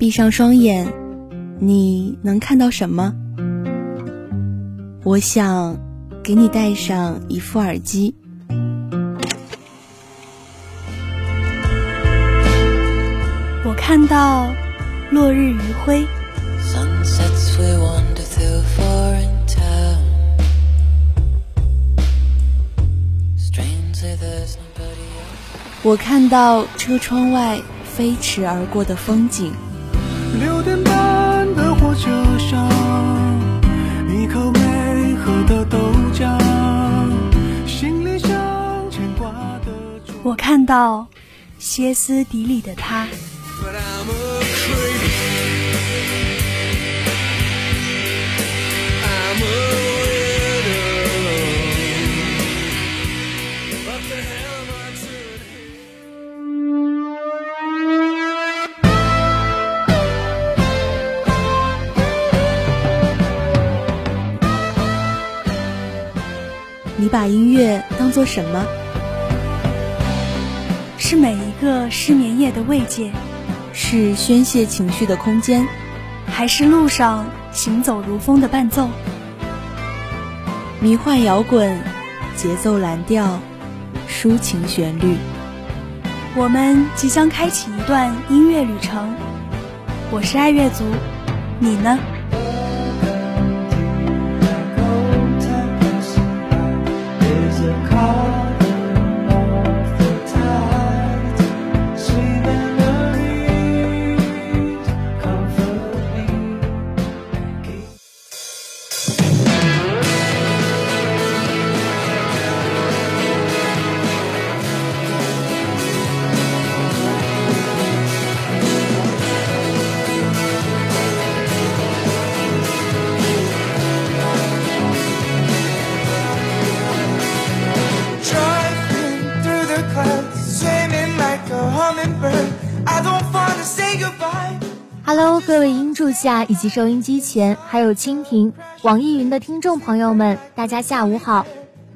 闭上双眼，你能看到什么？我想给你戴上一副耳机。我看到落日余晖。我看到车窗外飞驰而过的风景。六点半的火车上，一口没喝的豆浆，心里想牵挂的。我看到歇斯底里的他。你把音乐当做什么？是每一个失眠夜的慰藉，是宣泄情绪的空间，还是路上行走如风的伴奏？迷幻摇滚，节奏蓝调，抒情旋律。我们即将开启一段音乐旅程。我是爱乐族，你呢？Hello，各位音柱下以及收音机前，还有蜻蜓、网易云的听众朋友们，大家下午好，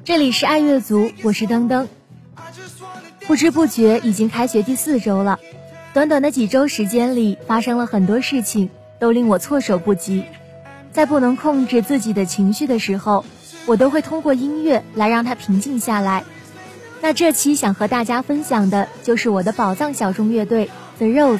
这里是爱乐族，我是噔噔。不知不觉已经开学第四周了，短短的几周时间里，发生了很多事情，都令我措手不及。在不能控制自己的情绪的时候，我都会通过音乐来让它平静下来。那这期想和大家分享的就是我的宝藏小众乐队 The Rose。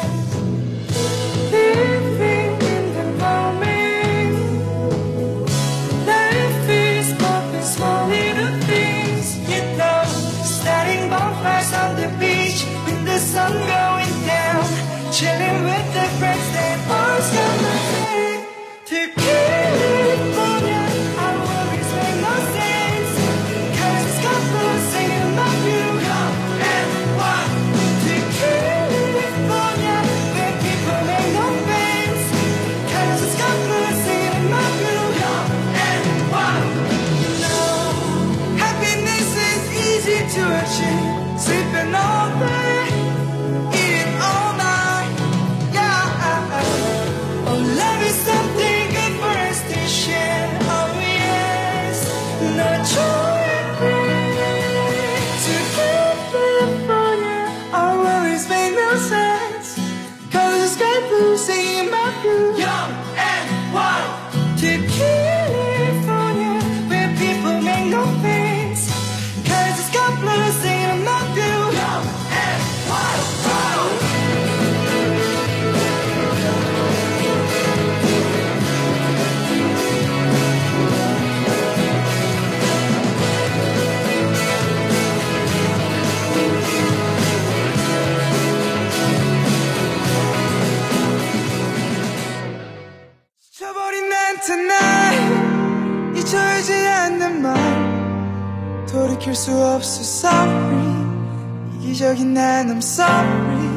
sun going down, chilling with the friends. tonight 잊혀지지 않는 말 돌이킬 수 없어 sorry 이기적인 난 I'm sorry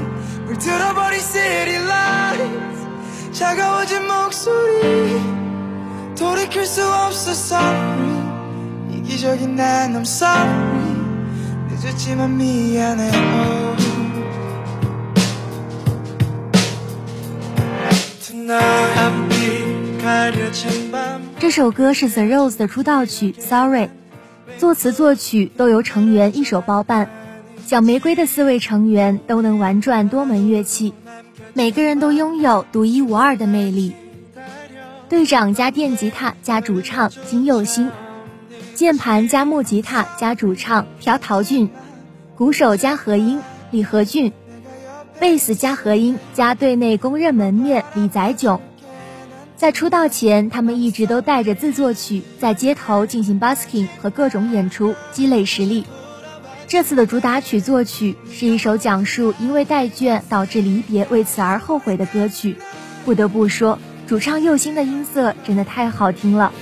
물들어버린 city lights 차가워진 목소리 돌이킬 수 없어 sorry 이기적인 난 I'm sorry 늦었지만 미안해 oh. Tonight I'm 这首歌是 The Rose 的出道曲《Sorry》，作词作曲都由成员一手包办。小玫瑰的四位成员都能玩转多门乐器，每个人都拥有独一无二的魅力。队长加电吉他加主唱金佑星，键盘加木吉他加主唱朴陶俊，鼓手加和音李和俊，贝斯加和音加队内公认门面李宰炯。在出道前，他们一直都带着自作曲在街头进行 busking 和各种演出，积累实力。这次的主打曲作曲是一首讲述因为带卷导致离别，为此而后悔的歌曲。不得不说，主唱佑星的音色真的太好听了。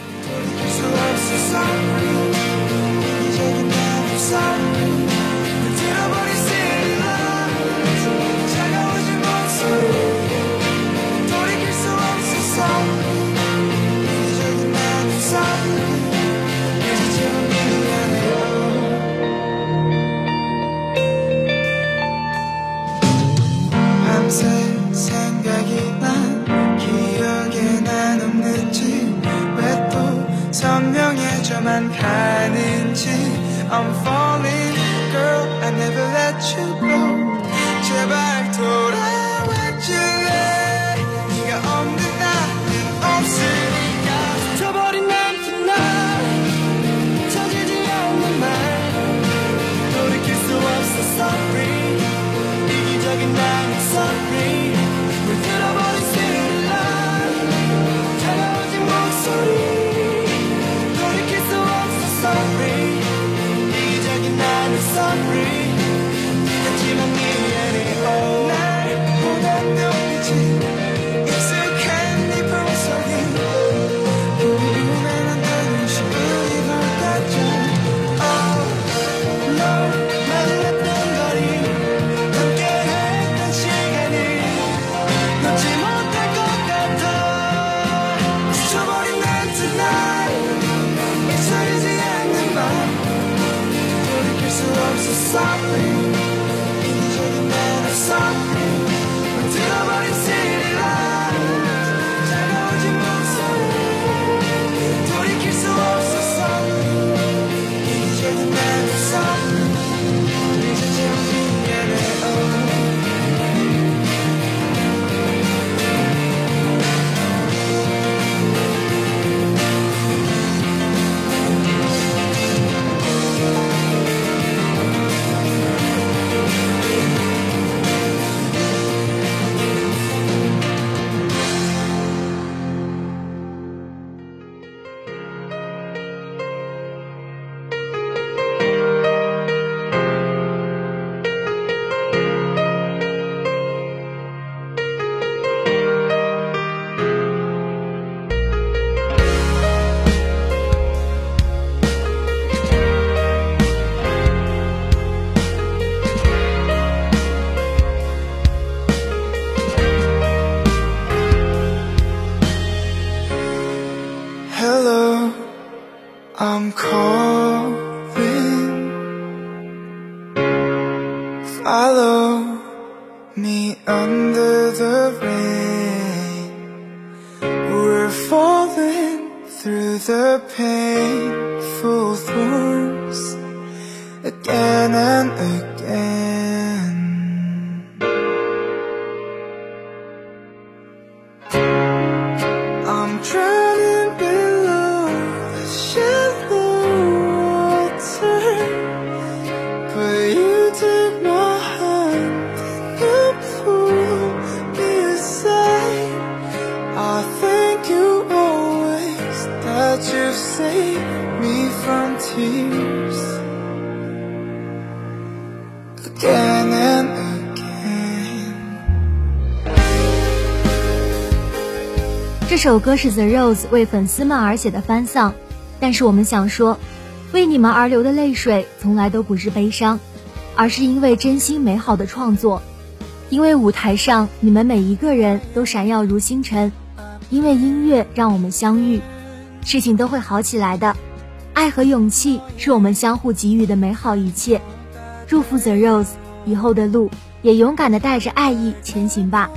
loves are sobbing I'm calling. Follow me under the rain. We're falling through the painful thorns Again and again 这首歌是 The Rose 为粉丝们而写的翻丧，但是我们想说，为你们而流的泪水从来都不是悲伤，而是因为真心美好的创作，因为舞台上你们每一个人都闪耀如星辰，因为音乐让我们相遇，事情都会好起来的。爱和勇气是我们相互给予的美好一切，祝福 The Rose 以后的路，也勇敢的带着爱意前行吧。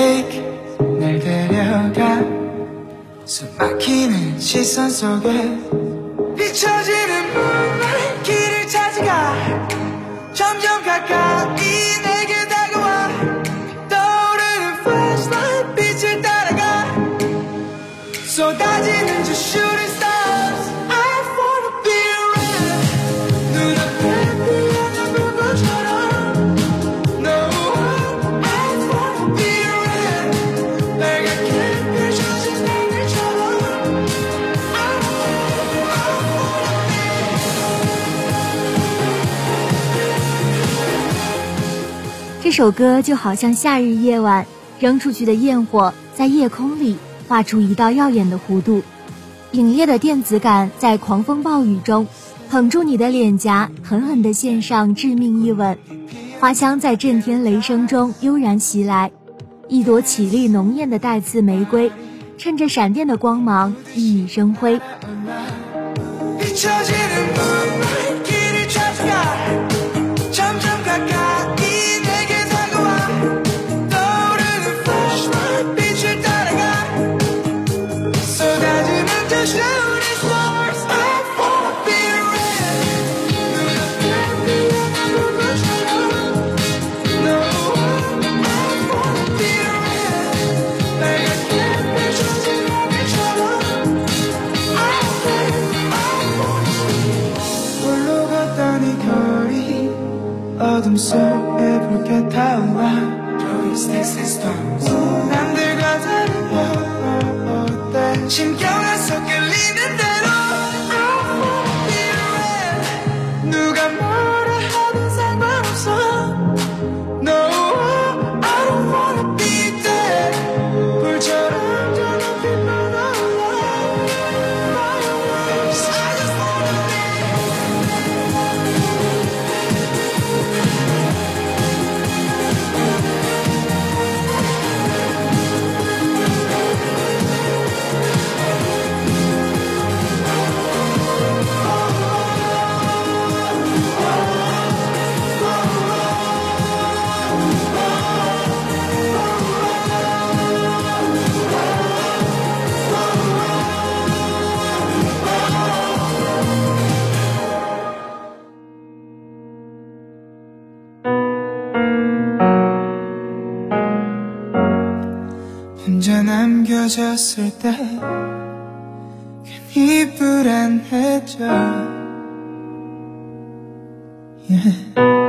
take 날 데려가 숨막히는 시선 속에 비춰진 这首歌就好像夏日夜晚扔出去的焰火，在夜空里画出一道耀眼的弧度。凛冽的电子感在狂风暴雨中，捧住你的脸颊，狠狠地献上致命一吻。花香在震天雷声中悠然袭来，一朵绮丽浓艳的带刺玫瑰，趁着闪电的光芒熠熠生辉。this is done. 졌을 때 괜히 불안해져 yeah.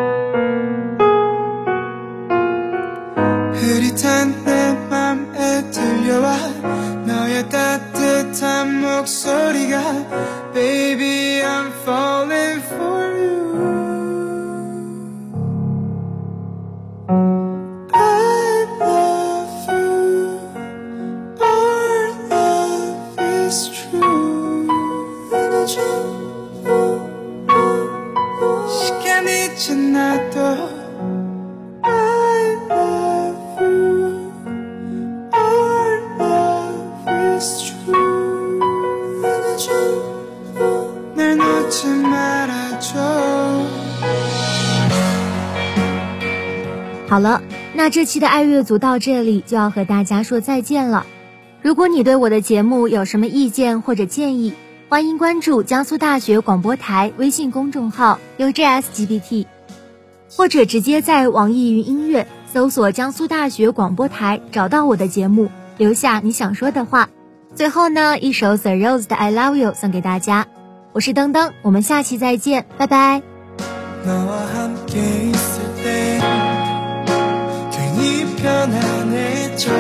那这期的爱乐族到这里就要和大家说再见了。如果你对我的节目有什么意见或者建议，欢迎关注江苏大学广播台微信公众号 UJSGBT，或者直接在网易云音乐搜索江苏大学广播台找到我的节目，留下你想说的话。最后呢，一首 The Rose 的 I Love You 送给大家。我是登登，我们下期再见，拜拜。 편안해져